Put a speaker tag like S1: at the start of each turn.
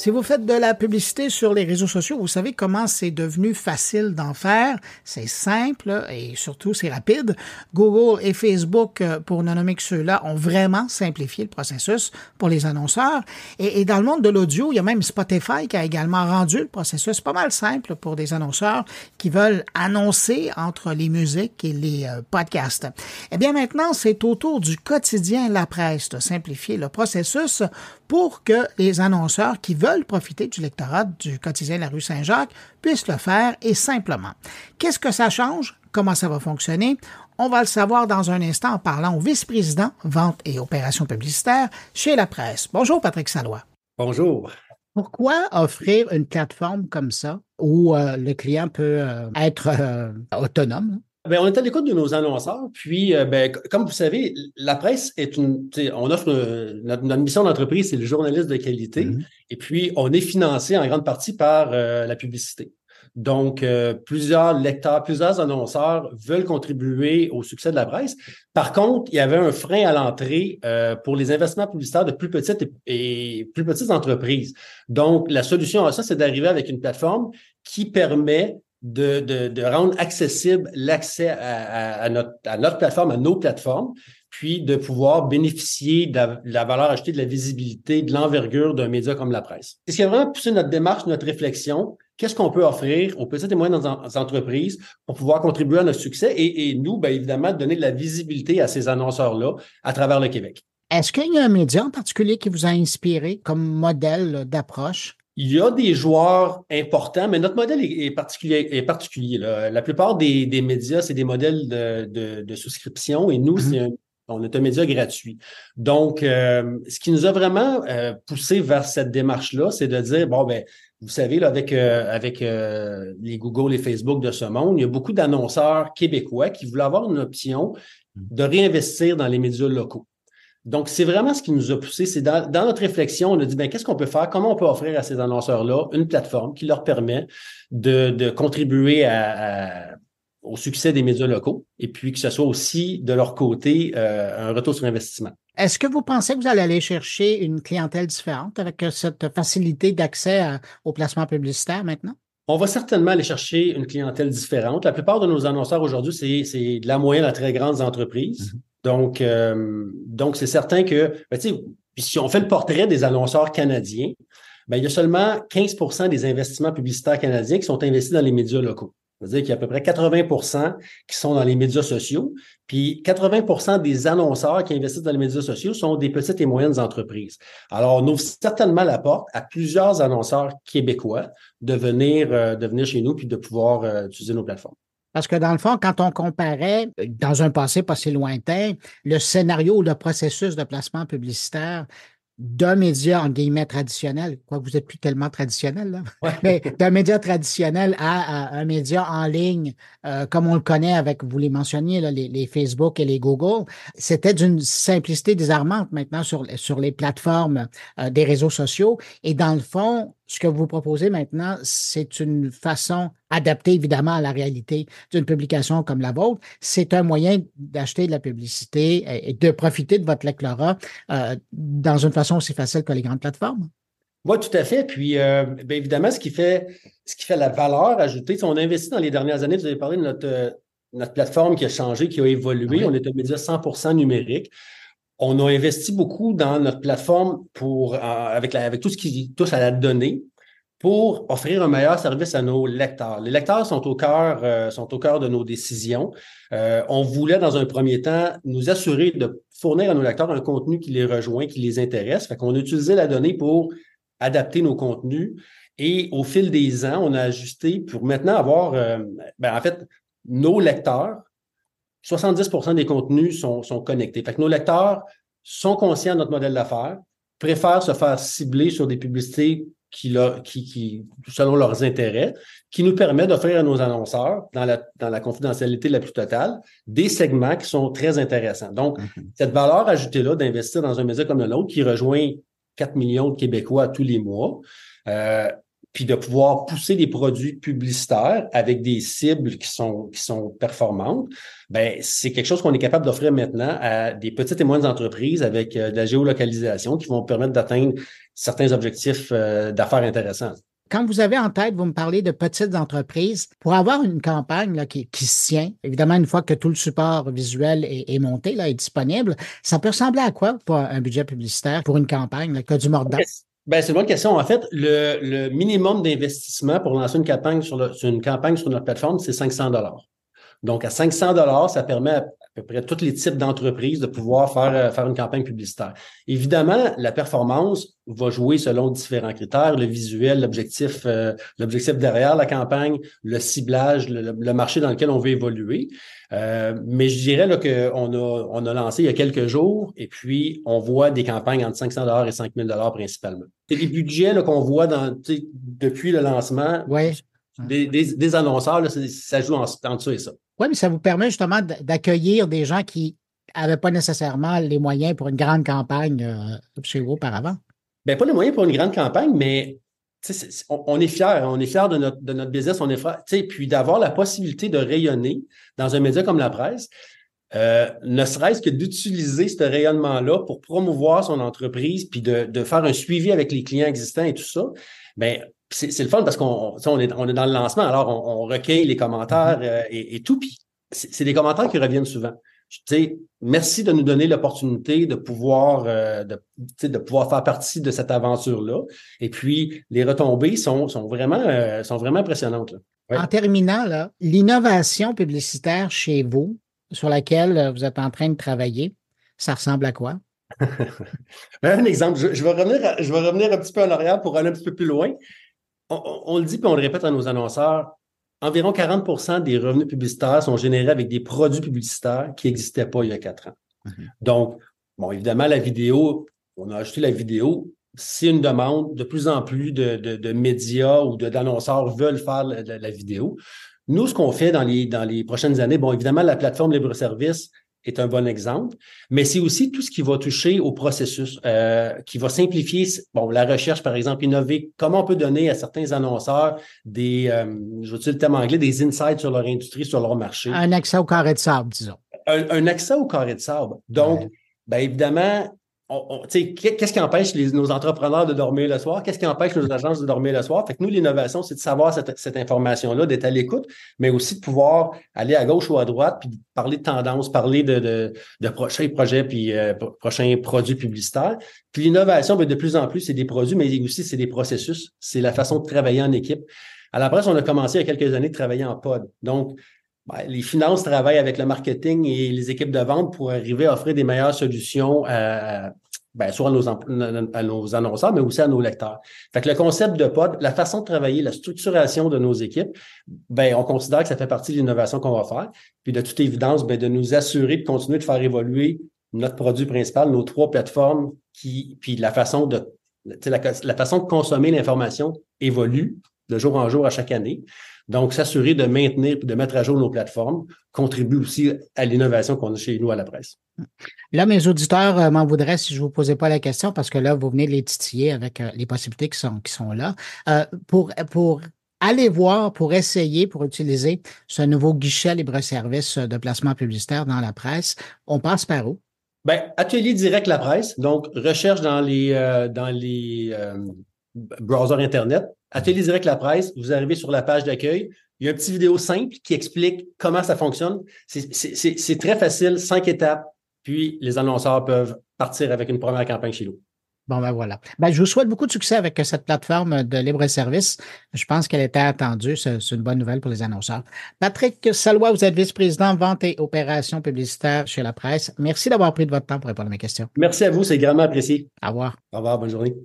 S1: Si vous faites de la publicité sur les réseaux sociaux, vous savez comment c'est devenu facile d'en faire. C'est simple et surtout c'est rapide. Google et Facebook, euh, pour ne nommer que ceux-là, ont vraiment simplifié le processus pour les annonceurs. Et, dans le monde de l'audio, il y a même Spotify qui a également rendu le processus pas mal simple pour des annonceurs qui veulent annoncer entre les musiques et les euh, podcasts. Eh bien maintenant, c'est au tour du quotidien La Presse de simplifier le processus pour que les annonceurs qui veulent profiter du lectorat du quotidien La Rue Saint-Jacques puissent le faire et simplement. Qu'est-ce que ça change? Comment ça va fonctionner? On va le savoir dans un instant en parlant au vice-président vente et opérations publicitaires chez la presse. Bonjour Patrick Salois.
S2: Bonjour.
S1: Pourquoi offrir une plateforme comme ça où euh, le client peut euh, être euh, autonome?
S2: Ben, on est à l'écoute de nos annonceurs. Puis, euh, ben, comme vous savez, la presse est une. On offre notre, mission d'entreprise, c'est le journaliste de qualité. Mm-hmm. Et puis, on est financé en grande partie par euh, la publicité. Donc, euh, plusieurs lecteurs, plusieurs annonceurs veulent contribuer au succès de la presse. Par contre, il y avait un frein à l'entrée pour les investissements publicitaires de plus petites et, plus petites entreprises. Donc, la solution à ça, c'est d'arriver avec une plateforme qui permet de, de, de rendre accessible l'accès à, à, notre, à notre plateforme, à nos plateformes, puis de pouvoir bénéficier de la, valeur ajoutée, de la visibilité, de l'envergure d'un média comme la presse. C'est ce qui a vraiment poussé notre démarche, notre réflexion. Qu'est-ce qu'on peut offrir aux petites et moyennes entreprises pour pouvoir contribuer à notre succès et, et nous, bien évidemment, donner de la visibilité à ces annonceurs-là à travers le Québec?
S1: Est-ce qu'il y a un média en particulier qui vous a inspiré comme modèle d'approche?
S2: Il y a des joueurs importants, mais notre modèle est, particulier. Est particulier La plupart des, médias, c'est des modèles de, souscription et nous, mm-hmm. c'est on est un média gratuit. Donc, euh, ce qui nous a vraiment euh, poussé vers cette démarche-là, c'est de dire, bon, ben, vous savez, là, avec, euh, avec les Google et Facebook de ce monde, il y a beaucoup d'annonceurs québécois qui voulaient avoir une option mm. de réinvestir dans les médias locaux. Donc, c'est vraiment ce qui nous a poussé. C'est dans, notre réflexion, on a dit, ben, qu'est-ce qu'on peut faire? Comment on peut offrir à ces annonceurs-là une plateforme qui leur permet de, contribuer au succès des médias locaux et puis que ce soit aussi de leur côté euh, un retour sur investissement?
S1: Est-ce que vous pensez que vous allez aller chercher une clientèle différente avec cette facilité d'accès au placement publicitaire maintenant?
S2: On va certainement aller chercher une clientèle différente. La plupart de nos annonceurs aujourd'hui, c'est de la moyenne à très grandes entreprises. Mm-hmm. Donc, euh, donc c'est certain que, ben, si on fait le portrait des annonceurs canadiens, ben, il y a seulement 15% des investissements publicitaires canadiens qui sont investis dans les médias locaux. C'est-à-dire qu'il y a à peu près 80% qui sont dans les médias sociaux, puis 80% des annonceurs qui investissent dans les médias sociaux sont des petites et moyennes entreprises. Alors, on ouvre certainement la porte à plusieurs annonceurs québécois de venir, euh, de venir chez nous puis de pouvoir euh, utiliser nos plateformes.
S1: Parce que dans le fond, quand on comparait, dans un passé pas si lointain, le scénario ou le processus de placement publicitaire d'un média, en guillemets, traditionnel, quoi, vous êtes plus tellement traditionnel, là, mais d'un média traditionnel à, un média en ligne, euh, comme on le connaît avec, vous les mentionniez, là, les, Facebook et les Google, c'était d'une simplicité désarmante maintenant sur, sur les plateformes euh, des réseaux sociaux. Et dans le fond, ce que vous proposez maintenant, c'est une façon adaptée évidemment à la réalité d'une publication comme la vôtre. C'est un moyen d'acheter de la publicité et de profiter de votre lectorat euh, dans une façon aussi facile que les grandes plateformes.
S2: Oui, tout à fait. Puis, euh, bien évidemment, ce qui fait ce qui fait la valeur ajoutée, si on a investi dans les dernières années, vous avez parlé de notre, notre plateforme qui a changé, qui a évolué. On est un média 100% numérique. On a investi beaucoup dans notre plateforme pour, euh, avec, avec tout ce qui touche à la donnée pour offrir un meilleur service à nos lecteurs. Les lecteurs sont au cœur, euh, sont au cœur de nos décisions. Euh, on voulait, dans un premier temps, nous assurer de fournir à nos lecteurs un contenu qui les rejoint, qui les intéresse. Fait qu'on a utilisé la donnée pour adapter nos contenus. Et au fil des ans, on a ajusté pour maintenant avoir, ben, en fait, nos lecteurs 70% des contenus sont, sont connectés. Fait que nos lecteurs sont conscients de notre modèle d'affaires, préfèrent se faire cibler sur des publicités qui, qui, qui, selon leurs intérêts, qui nous permet d'offrir à nos annonceurs, dans la, dans la confidentialité la plus totale, des segments qui sont très intéressants. Donc, mm-hmm. cette valeur ajoutée-là d'investir dans un média comme le nôtre qui rejoint 4 millions de Québécois tous les mois, euh, puis de pouvoir pousser des produits publicitaires avec des cibles qui sont, qui sont performantes, ben c'est quelque chose qu'on est capable d'offrir maintenant à des petites et moyennes entreprises avec de la géolocalisation qui vont permettre d'atteindre certains objectifs d'affaires intéressants
S1: quand vous avez en tête, vous me parlez de petites entreprises, pour avoir une campagne là, qui, qui, se tient, évidemment, une fois que tout le support visuel est, monté, là, est disponible, ça peut ressembler à quoi pour un budget publicitaire pour une campagne, là, que du mordant?
S2: Ben, c'est une bonne question. En fait, le, minimum d'investissement pour lancer une campagne sur, sur, une campagne sur notre plateforme, c'est 500 dollars. Donc, à 500 dollars, ça permet à, peu près tous les types d'entreprises de pouvoir faire, euh, faire une campagne publicitaire. Évidemment, la performance va jouer selon différents critères, le visuel, l'objectif, euh, l'objectif derrière la campagne, le ciblage, le, marché dans lequel on veut évoluer. Euh, mais je dirais qu'on a, on a lancé il y a quelques jours et puis on voit des campagnes entre 500 dollars et 5000 dollars principalement. C'est des budgets qu'on voit dans, depuis le lancement.
S1: Ouais.
S2: Des, des, annonceurs, là, ça joue en, en dessous et ça.
S1: Oui, mais ça vous permet justement d'accueillir des gens qui n'avaient pas nécessairement les moyens pour une grande campagne euh, chez vous auparavant.
S2: Bien, pas les moyens pour une grande campagne, mais on, est fiers, on est fiers de notre, de notre business, on est fiers, puis d'avoir la possibilité de rayonner dans un média comme la presse, euh, ne serait-ce que d'utiliser ce rayonnement-là pour promouvoir son entreprise, puis de, faire un suivi avec les clients existants et tout ça, bien, c'est le fun parce qu'on on est, on est dans le lancement, alors on, recueille les commentaires mm-hmm. euh, et, tout. Puis c'est des commentaires qui reviennent souvent. Tu sais, merci de nous donner l'opportunité de pouvoir euh, de, de pouvoir faire partie de cette aventure-là. Et puis, les retombées sont, sont, vraiment, euh, sont vraiment impressionnantes.
S1: En terminant, l'innovation publicitaire chez vous, sur laquelle vous êtes en train de travailler, ça ressemble à quoi?
S2: un exemple, je, vais revenir, je vais revenir un petit peu en arrière pour aller un petit peu plus loin on, le dit puis on le répète à nos annonceurs, environ 40% des revenus publicitaires sont générés avec des produits publicitaires qui n'existaient pas il y a quatre ans. Mhm. Donc, bon, évidemment, la vidéo, on a ajouté la vidéo. C'est une demande. De plus en plus de, médias ou d'annonceurs veulent faire la, vidéo. Nous, ce qu'on fait dans les, dans les prochaines années, bon, évidemment, la plateforme libre-service, est un bon exemple, mais c'est aussi tout ce qui va toucher au processus, euh, qui va simplifier bon, la recherche, par exemple, innover, comment on peut donner à certains annonceurs des, euh, je veux le terme anglais, des insights sur leur industrie, sur leur marché.
S1: Un accès au carré de sable, disons.
S2: Un, accès au carré de sable. Donc, bien évidemment, qu'est-ce qui empêche nos entrepreneurs de dormir le soir? Qu'est-ce qui empêche nos agences de dormir le soir? Fait que nous, l'innovation, c'est de savoir cette, information-là, d'être à l'écoute, mais aussi de pouvoir aller à gauche ou à droite, puis parler de tendances, parler de, de, prochains projets, puis euh, prochains produits publicitaires. Puis l'innovation, ben, de plus en plus, c'est des produits, mais aussi c'est des processus. C'est la façon de travailler en équipe. À la presse, on a commencé il y a quelques années de travailler en pod. Donc, ben, les finances travaillent avec le marketing et les équipes de vente pour arriver à offrir des meilleures solutions à, ben, soit à nos, à nos, annonceurs, mais aussi à nos lecteurs. Fait que le concept de pod, la façon de travailler, la structuration de nos équipes, ben, on considère que ça fait partie de l'innovation qu'on va faire. Puis de toute évidence, ben, de nous assurer de continuer de faire évoluer notre produit principal, nos trois plateformes, qui, puis la façon de la, la façon de consommer l'information évolue de jour en jour à chaque année. Donc, s'assurer de maintenir et de mettre à jour nos plateformes contribue aussi à l'innovation qu'on a chez nous à la presse.
S1: Là, mes auditeurs euh, m'en voudraient si je ne vous posais pas la question parce que là, vous venez de les titiller avec euh, les possibilités qui sont, qui sont là. Euh, pour, pour aller voir, pour essayer, pour utiliser ce nouveau guichet libre-service de placement publicitaire dans la presse, on passe par où?
S2: Bien, atelier direct la presse, donc recherche dans les, dans les browsers Internet, Atelier direct la presse, vous arrivez sur la page d'accueil. Il y a une petite vidéo simple qui explique comment ça fonctionne. C'est très facile, cinq étapes, puis les annonceurs peuvent partir avec une première campagne chez nous.
S1: Bon, ben voilà. Ben, je vous souhaite beaucoup de succès avec cette plateforme de libre-service. Je pense qu'elle était attendue. C'est une bonne nouvelle pour les annonceurs. Patrick Salois, vous êtes vice-président vente et opérations publicitaires chez la presse. Merci d'avoir pris de votre temps pour répondre à mes questions.
S2: Merci à vous, c'est grandement apprécié.
S1: Au revoir.
S2: Au revoir, bonne journée.